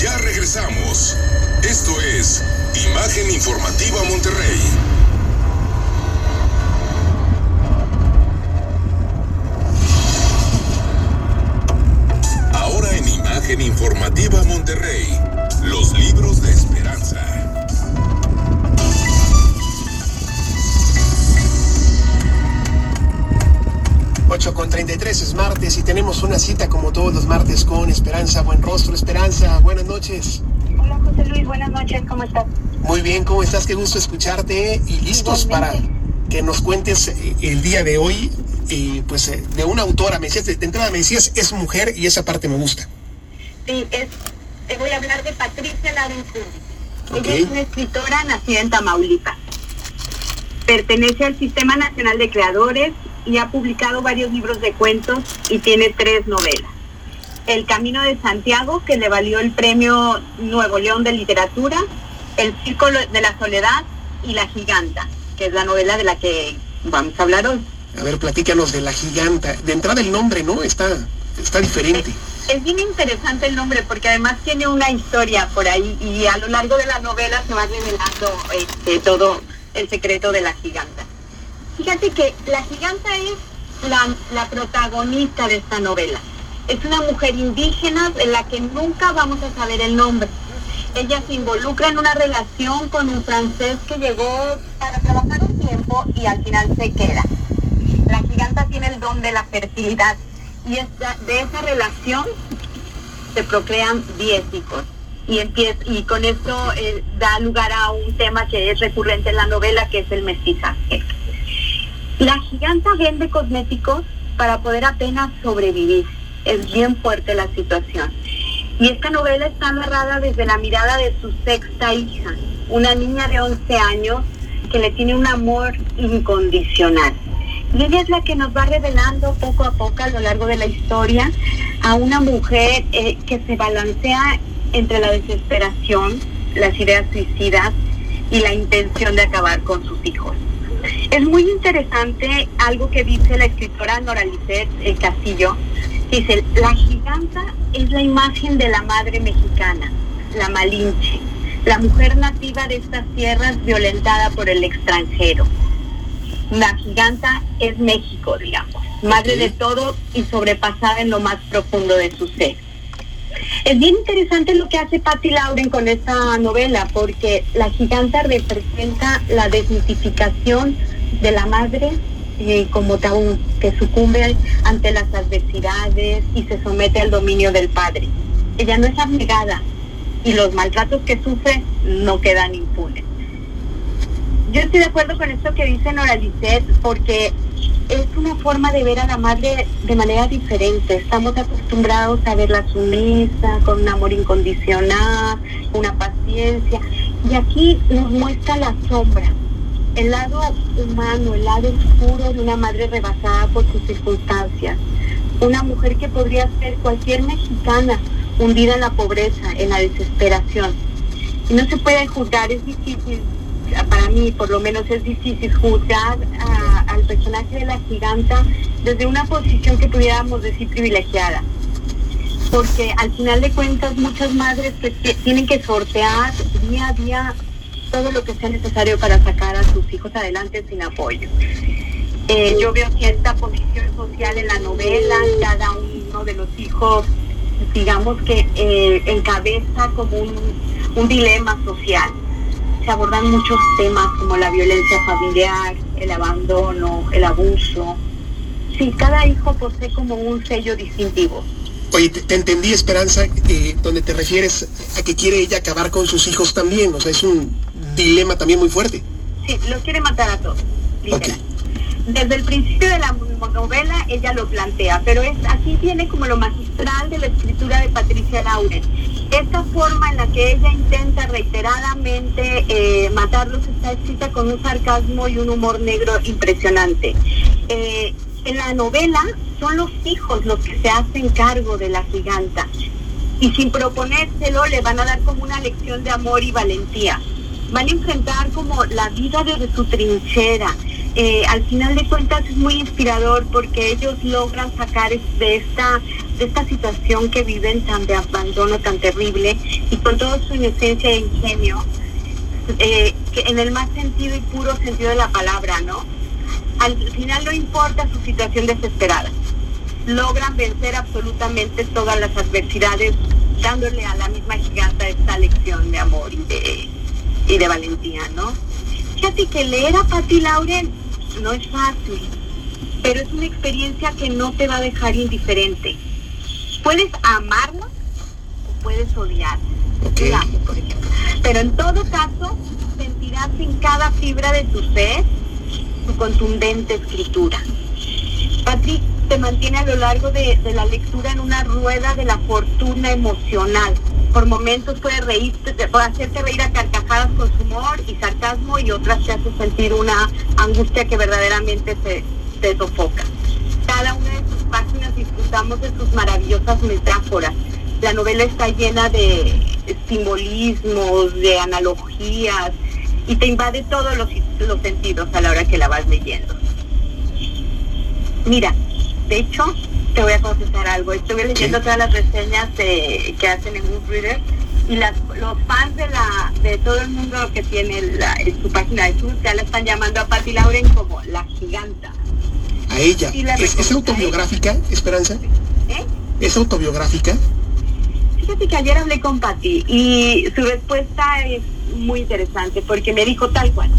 Ya regresamos. Esto es Imagen Informativa Monterrey. Con 33 es martes y tenemos una cita como todos los martes con Esperanza Buen Rostro. Esperanza, buenas noches. Hola José Luis, buenas noches, ¿cómo estás? Muy bien, ¿cómo estás? Qué gusto escucharte y listos para que nos cuentes eh, el día de hoy, eh, pues eh, de una autora. Me decías, de, entrada me decías, es mujer y esa parte me gusta. Sí, es, te voy a hablar de Patricia Laren Curry. Ok. Ella es una escritora nacida en Tamaulipas. Pertenece al Sistema Nacional de Creadores y ha publicado varios libros de cuentos y tiene tres novelas. El Camino de Santiago, que le valió el premio Nuevo León de Literatura, El Círculo de la Soledad y La Giganta, que es la novela de la que vamos a hablar hoy. A ver, platícanos de la giganta. De entrada el nombre, ¿no? Está, está diferente. Es bien interesante el nombre porque además tiene una historia por ahí y a lo largo de la novela se va revelando este, todo el secreto de la giganta. Fíjate que la giganta es la, protagonista de esta novela. Es una mujer indígena de la que nunca vamos a saber el nombre. Ella se involucra en una relación con un francés que llegó para trabajar un tiempo y al final se queda. La giganta tiene el don de la fertilidad y de esa relación se procrean 10 hijos. Y con esto eh, da lugar a un tema que es recurrente en la novela, que es el mestizaje. La giganta vende cosméticos para poder apenas sobrevivir. Es bien fuerte la situación. Y esta novela está narrada desde la mirada de su sexta hija, una niña de 11 años que le tiene un amor incondicional. Y ella es la que nos va revelando poco a poco a lo largo de la historia a una mujer eh, que se balancea entre la desesperación, las ideas suicidas y la intención de acabar con sus hijos. Es muy interesante algo que dice la escritora Nora Lisset eh, Castillo. Dice, la giganta es la imagen de la madre mexicana, la Malinche, la mujer nativa de estas tierras violentada por el extranjero. La giganta es México, digamos, madre de todo y sobrepasada en lo más profundo de su ser. Es bien interesante lo que hace Patti Lauren con esta novela, porque la giganta representa la desmitificación de la madre eh, como tabú, que sucumbe ante las adversidades y se somete al dominio del padre. Ella no es abnegada y los maltratos que sufre no quedan impunes. Yo estoy de acuerdo con esto que dice Nora Lisset, porque es una forma de ver a la madre de manera diferente. Estamos acostumbrados a verla sumisa, con un amor incondicional, una paciencia. Y aquí nos muestra la sombra, el lado humano, el lado oscuro de una madre rebasada por sus circunstancias. Una mujer que podría ser cualquier mexicana, hundida en la pobreza, en la desesperación. Y no se puede juzgar, es difícil, para mí por lo menos es difícil juzgar a- al personaje de la giganta desde una posición que pudiéramos decir privilegiada. Porque al final de cuentas muchas madres ti- tienen que sortear día a día todo lo que sea necesario para sacar a sus hijos adelante sin apoyo. Eh, yo veo cierta posición social en la novela, cada uno de los hijos, digamos que eh, encabeza como un dilema social. Se abordan muchos temas como la violencia familiar, el abandono, el abuso. Sí, cada hijo posee como un sello distintivo. Oye, te, te entendí, Esperanza, eh, donde te refieres a que quiere ella acabar con sus hijos también. O sea, es un dilema también muy fuerte. Sí, lo quiere matar a todos. literal. Ok. Desde el principio de la novela ella lo plantea, pero es aquí viene como lo magistral de la escritura de Patricia Lauren. esta forma en la que ella intenta reiteradamente eh, matarlos está escrita con un sarcasmo y un humor negro impresionante. Eh, en la novela son los hijos los que se hacen cargo de la giganta y sin proponérselo le van a dar como una lección de amor y valentía. Van a enfrentar como la vida desde su trinchera. Eh, al final de cuentas es muy inspirador porque ellos logran sacar de esta, de esta situación que viven tan de abandono tan terrible y con toda su inocencia e ingenio, eh, que en el más sentido y puro sentido de la palabra, ¿no? Al final no importa su situación desesperada logran vencer absolutamente todas las adversidades, dándole a la misma giganta esta lección de amor y de, y de valentía, ¿no? Fíjate que leer a Patti Lauren no es fácil, pero es una experiencia que no te va a dejar indiferente. Puedes amarla o puedes odiarla. Pero en todo caso, sentirás en cada fibra de tu ser su contundente escritura. Patrick te mantiene a lo largo de, la lectura en una rueda de la fortuna emocional. Por momentos puede reírte, puede hacerte reír a carcajadas con su humor y sarcasmo y otras te hace sentir una angustia que verdaderamente se, te sofoca. Cada una de sus páginas disfrutamos de sus maravillosas metáforas. La novela está llena de simbolismos, de analogías y te invade todos los, los sentidos a la hora que la vas leyendo. Mira, de hecho, te voy a confesar algo. Estuve leyendo todas las reseñas de, que hacen en Goodreader y las, los fans de la de todo el mundo que tiene en su página de Facebook ya la están llamando a Patty Lauren como la giganta. A ella. ¿Es, autobiográfica, Esperanza? ¿Eh? ¿Es autobiográfica? Fíjate que ayer hablé con Patty y su respuesta es muy interesante porque me dijo tal cual.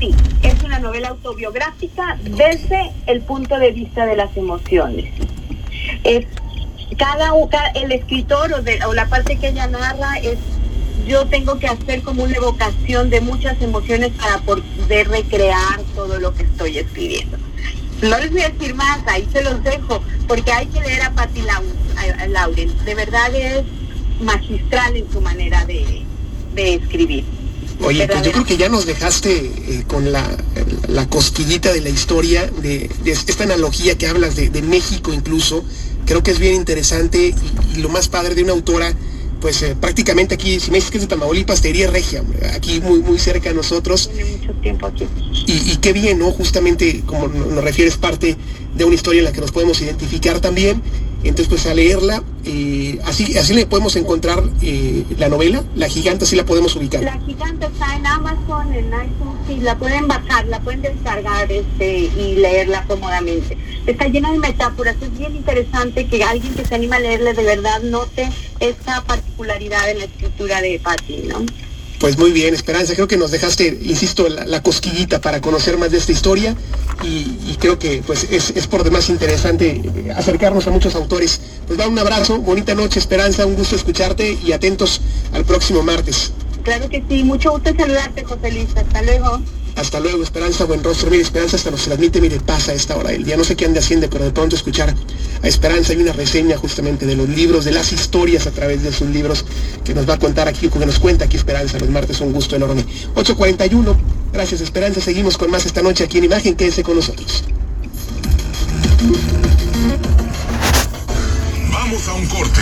Sí, es una novela autobiográfica desde el punto de vista de las emociones. cada, el escritor o, la parte que ella narra es yo tengo que hacer como una evocación de muchas emociones para poder recrear todo lo que estoy escribiendo. No les voy a decir más, ahí se los dejo, porque hay que leer a Patti Lauren. De verdad es magistral en su manera de escribir. Oye, pues yo creo que ya nos dejaste eh, con la, cosquillita de la historia, de, esta analogía que hablas de, México incluso. Creo que es bien interesante y, lo más padre de una autora, pues eh, prácticamente aquí, si me dices que es de Tamaulipas, te diría regia, aquí muy, muy cerca de nosotros. Tiene mucho tiempo aquí. Y, y qué bien, ¿no? Justamente como nos refieres parte de una historia en la que nos podemos identificar también entonces, pues a leerla, eh, así, así le podemos encontrar eh, la novela, La Giganta, así la podemos ubicar. La Giganta está en Amazon, en iTunes, sí, la pueden bajar, la pueden descargar este, y leerla cómodamente. Está llena de metáforas, es bien interesante que alguien que se anima a leerle de verdad note esta particularidad en la escritura de Patti, ¿no? Pues muy bien, Esperanza, creo que nos dejaste, insisto, la, cosquillita para conocer más de esta historia y, creo que pues es, por demás interesante eh, acercarnos a muchos autores. Pues da un abrazo, bonita noche, Esperanza, un gusto escucharte y atentos al próximo martes. Claro que sí, mucho gusto saludarte, José Luis, hasta luego. Hasta luego, Esperanza, buen rostro. Mire, Esperanza hasta nos transmite, mire, pasa a esta hora del día. No sé qué ande haciendo, pero de pronto escuchar a Esperanza hay una reseña justamente de los libros, de las historias a través de sus libros que nos va a contar aquí, que nos cuenta aquí Esperanza los martes. Un gusto enorme. 8.41. Gracias, Esperanza. Seguimos con más esta noche aquí en Imagen. Quédese con nosotros. Vamos a un corte.